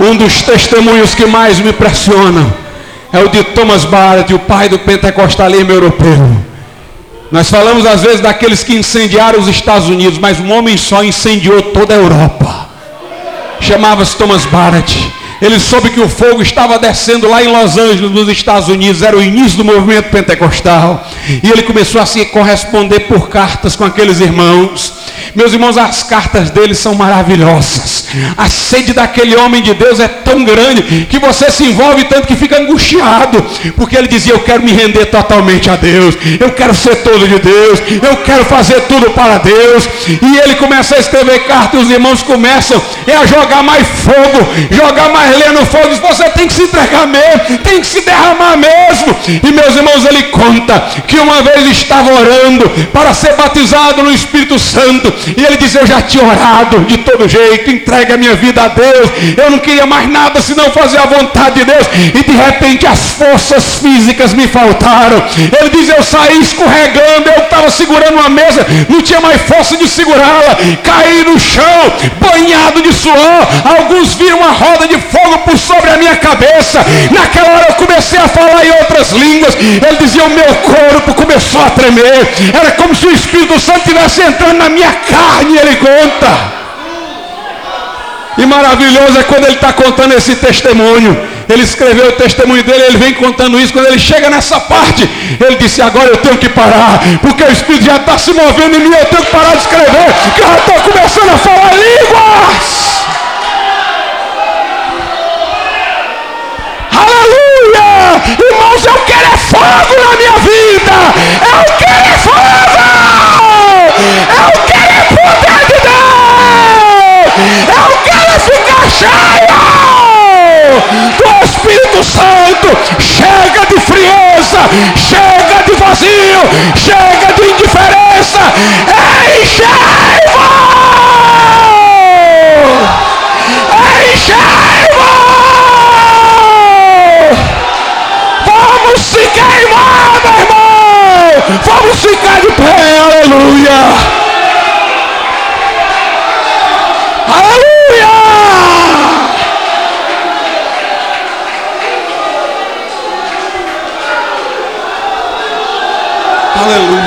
Um dos testemunhos que mais me impressionam é o de Thomas Barrett, o pai do pentecostalismo europeu. Nós falamos às vezes daqueles que incendiaram os Estados Unidos, mas um homem só incendiou toda a Europa. Chamava-se Thomas Barrett. Ele soube que o fogo estava descendo lá em Los Angeles, nos Estados Unidos, era o início do movimento pentecostal. E ele começou a se corresponder por cartas com aqueles irmãos. Meus irmãos, as cartas dele são maravilhosas. A sede daquele homem de Deus é tão grande que você se envolve tanto que fica angustiado. Porque ele dizia: Eu quero me render totalmente a Deus. Eu quero ser todo de Deus. Eu quero fazer tudo para Deus. E ele começa a escrever cartas e os irmãos começam a jogar mais fogo, jogar mais lenha no fogo. Você tem que se entregar mesmo, tem que se derramar mesmo. E meus irmãos, ele conta que uma vez estava orando para ser batizado no Espírito Santo. E ele diz: Eu já tinha orado de todo jeito, entregue a minha vida a Deus. Eu não queria mais nada senão fazer a vontade de Deus. E de repente as forças físicas me faltaram. Ele diz: Eu saí escorregando, eu estava segurando uma mesa, não tinha mais força de segurá-la. Caí no chão, banhado de suor. Alguns viram uma roda de fogo por sobre a minha cabeça. Naquela hora eu comecei a falar em outras línguas. Ele dizia: O meu corpo começou a tremer. Era como se o Espírito Santo estivesse entrando na minha carne, ele conta. E maravilhoso é quando ele está contando esse testemunho. Ele escreveu o testemunho dele, ele vem contando isso. Quando ele chega nessa parte, ele disse: Agora eu tenho que parar, porque o Espírito já está se movendo em mim. Eu tenho que parar de escrever, que eu já estou começando a falar línguas. Aleluia! Irmãos, eu quero é fogo na minha vida. Eu quero é fogo! Eu quero cheio do Espírito Santo! Chega de frieza! Chega de vazio! chega de indiferença, enchei-vos! Enchei-vos! Vamos se queimar, meu irmão! Vamos ficar de pé, aleluia! Aleluia.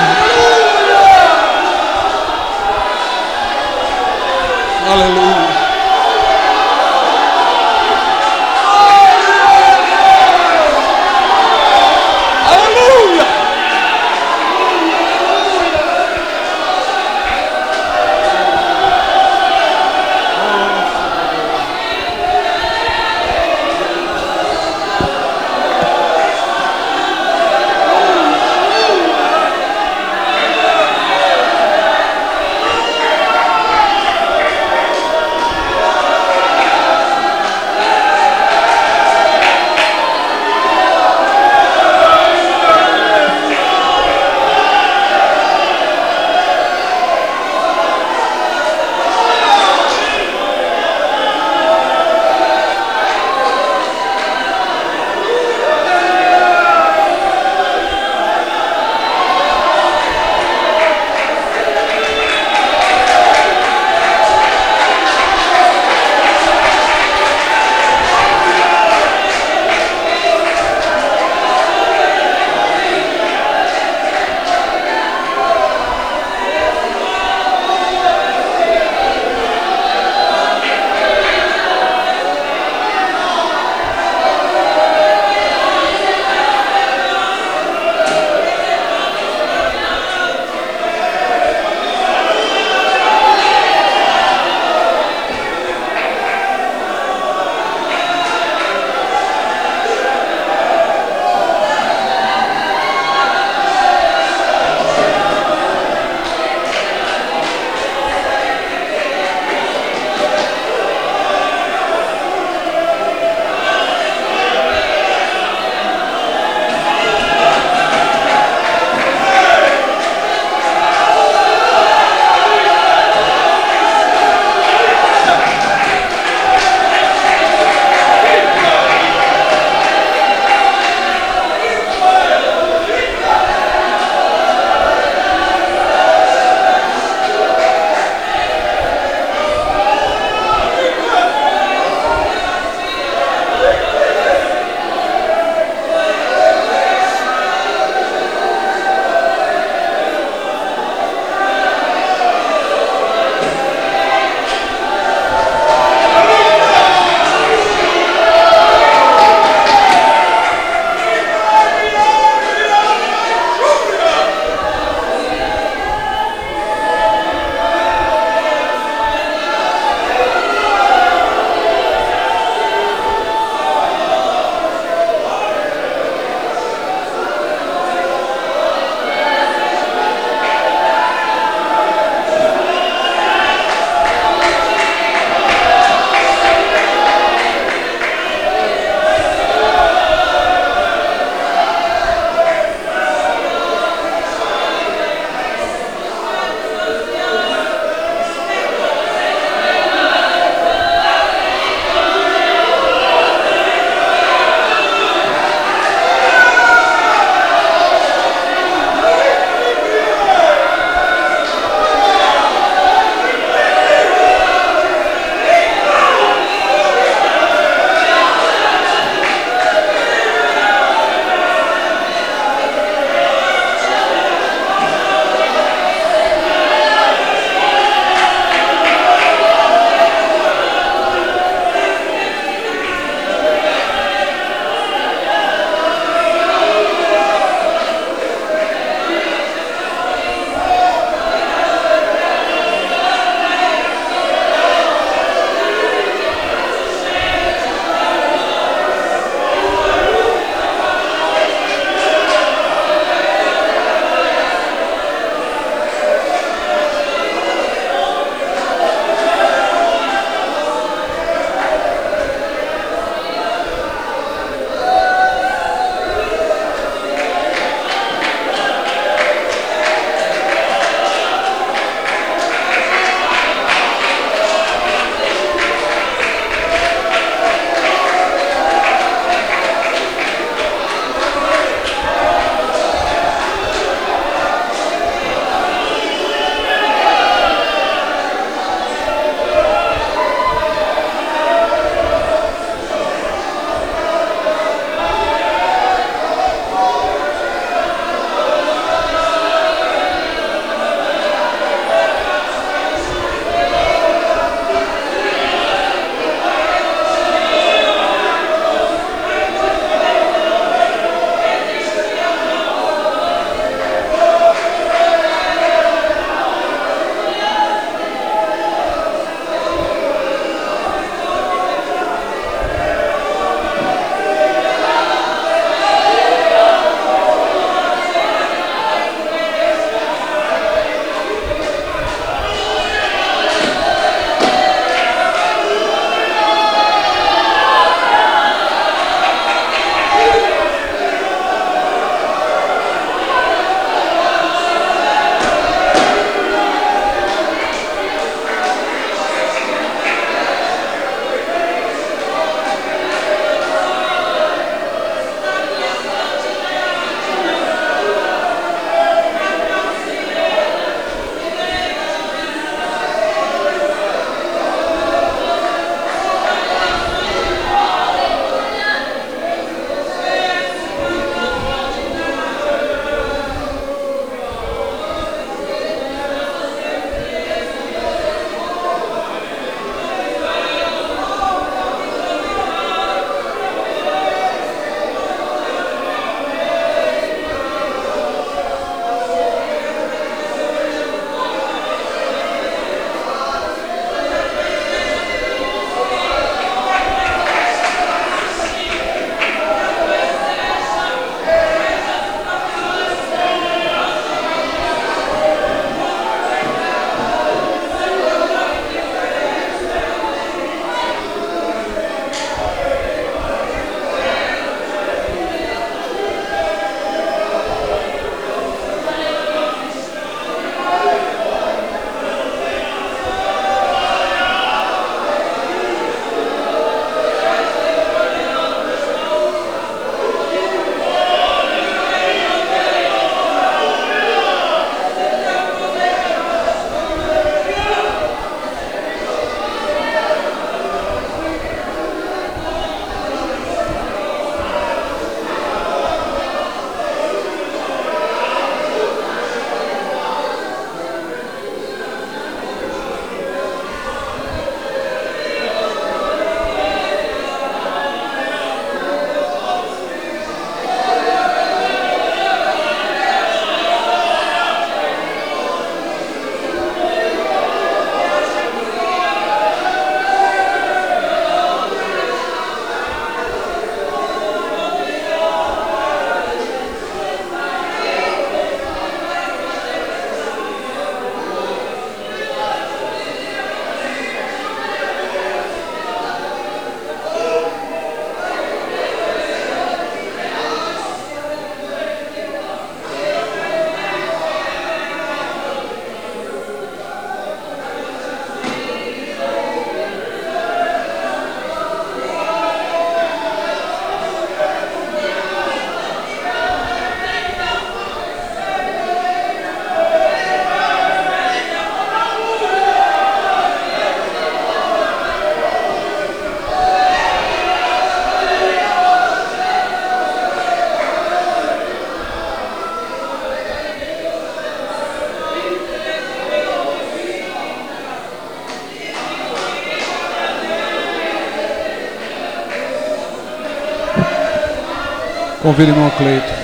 Convida o irmão Cleito.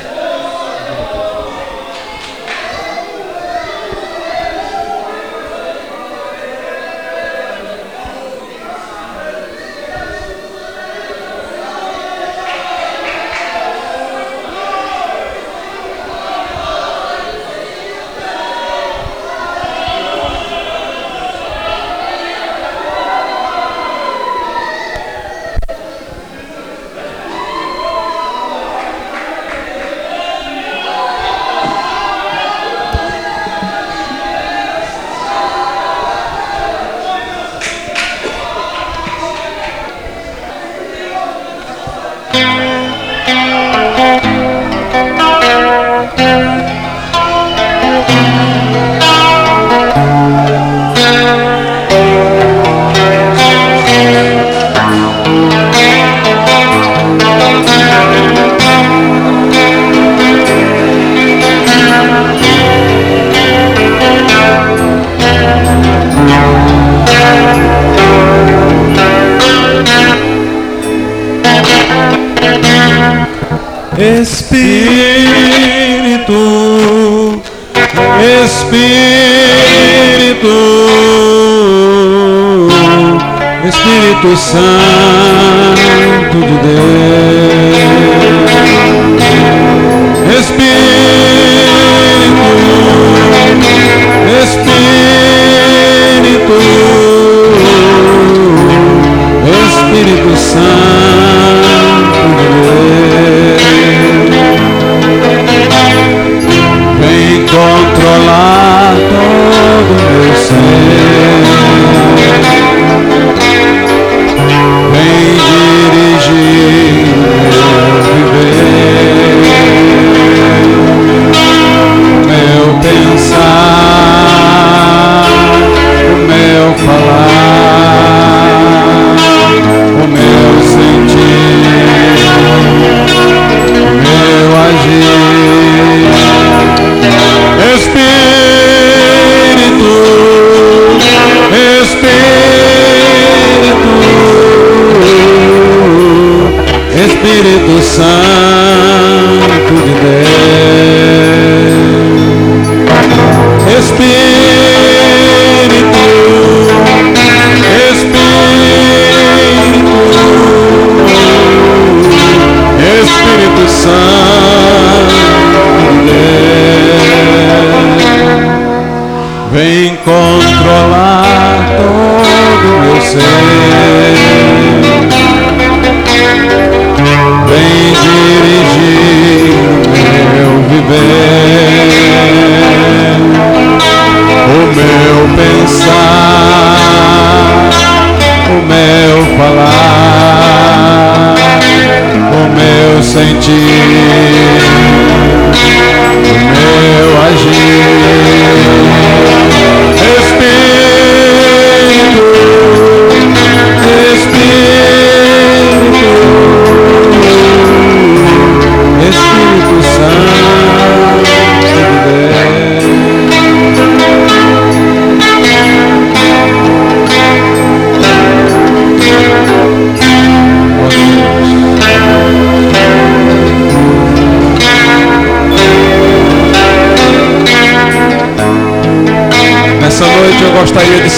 say.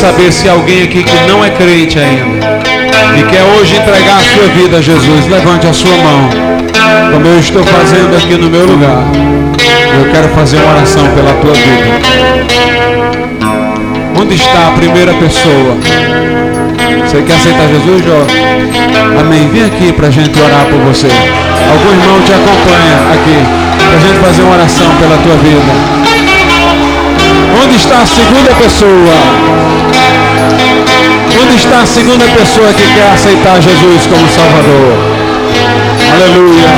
Saber se alguém aqui que não é crente ainda e quer hoje entregar a sua vida a Jesus, levante a sua mão, como eu estou fazendo aqui no meu lugar. Eu quero fazer uma oração pela tua vida. Onde está a primeira pessoa? Você quer aceitar Jesus, jovem? Amém. Vem aqui para a gente orar por você. Algum irmão te acompanha aqui para a gente fazer uma oração pela tua vida. Onde está a segunda pessoa? Onde está a segunda pessoa que quer aceitar Jesus como Salvador? Aleluia.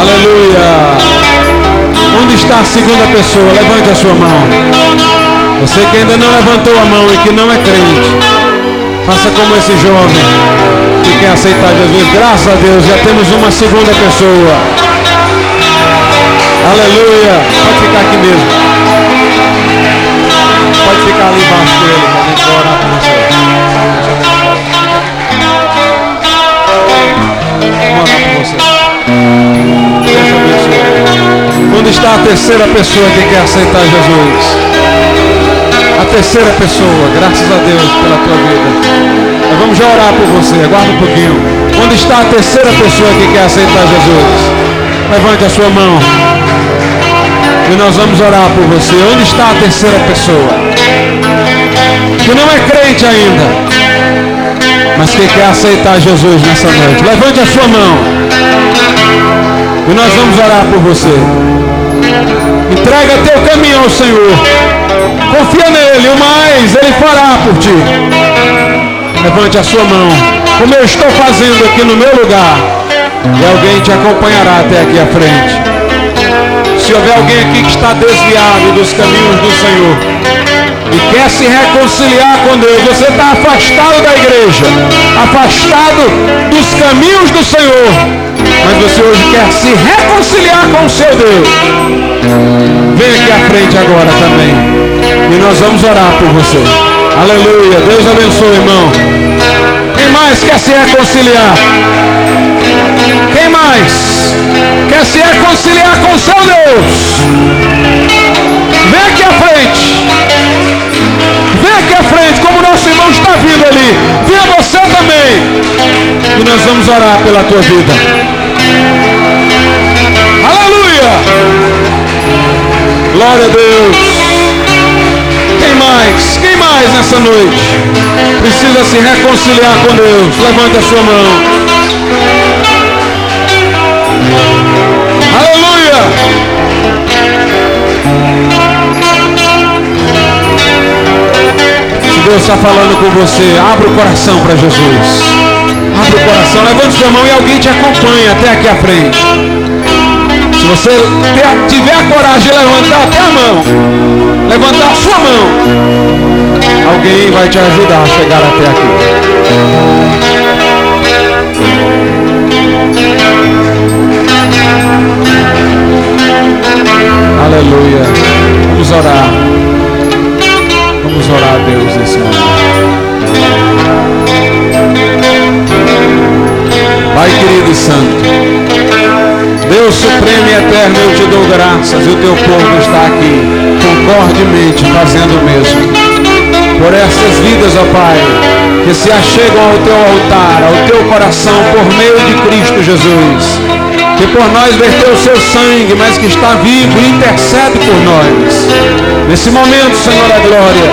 Aleluia. Onde está a segunda pessoa? Levante a sua mão. Você que ainda não levantou a mão e que não é crente, faça como esse jovem que quer aceitar Jesus. Graças a Deus, já temos uma segunda pessoa. Aleluia. Pode ficar aqui mesmo. Pode ficar ali embaixo com ele, que a gente vai orar por você. Vou Onde está a terceira pessoa que quer aceitar Jesus? A terceira pessoa, graças a Deus pela tua vida. Nós vamos já orar por você, aguarda um pouquinho. Onde está a terceira pessoa que quer aceitar Jesus? Levante a sua mão. E nós vamos orar por você. Onde está a terceira pessoa? Que não é crente ainda, mas que quer aceitar Jesus nessa noite. Levante a sua mão. E nós vamos orar por você. Entrega teu caminho ao Senhor. Confia nele, o mais ele fará por ti. Levante a sua mão. Como eu estou fazendo aqui no meu lugar. E alguém te acompanhará até aqui à frente. Se houver alguém aqui que está desviado dos caminhos do Senhor e quer se reconciliar com Deus, você está afastado da igreja, afastado dos caminhos do Senhor, mas você hoje quer se reconciliar com o seu Deus. Vem aqui à frente agora também. E nós vamos orar por você. Aleluia. Deus abençoe, irmão. Quem mais quer se reconciliar? Quem mais quer se reconciliar com seu Deus? Vem aqui à frente. Vem aqui à frente, como nosso irmão está vindo ali. Venha você também. E nós vamos orar pela tua vida. Aleluia. Glória a Deus. Quem mais? Quem mais nessa noite? Precisa se reconciliar com Deus. Levante a sua mão. Está falando com você, abra o coração para Jesus. Abra o coração, levante sua mão e alguém te acompanha até aqui à frente. Se você tiver a coragem de levantar até a mão, levantar a sua mão, alguém vai te ajudar a chegar até aqui. Aleluia. Vamos orar. Orar a Deus nesse momento. Pai querido e santo. Deus supremo e eterno, eu te dou graças e o teu povo está aqui, concordemente fazendo o mesmo. Por essas vidas, ó Pai, que se achegam ao teu altar, ao teu coração, por meio de Cristo Jesus que por nós verteu o seu sangue, mas que está vivo e intercede por nós. Nesse momento, Senhor da glória,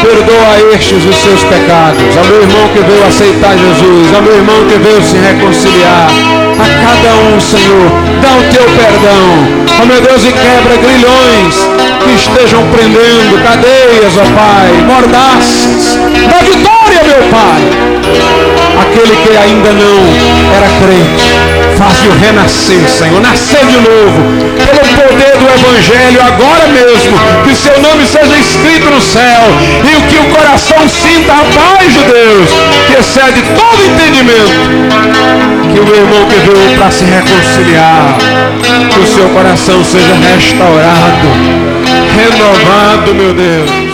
perdoa estes os seus pecados, ao meu irmão que veio aceitar Jesus, ao meu irmão que veio se reconciliar, a cada um, Senhor, dá o teu perdão, ó meu Deus, e quebra grilhões que estejam prendendo, cadeias, ó Pai, mordaças, da vitória, meu Pai, aquele que ainda não era crente, Faz-o renascer, Senhor. Nascer de novo. Pelo poder do Evangelho, agora mesmo. Que seu nome seja escrito no céu. E o que o coração sinta a paz de Deus. Que excede todo entendimento. Que o irmão que veio para se reconciliar. Que o seu coração seja restaurado. Renovado, meu Deus.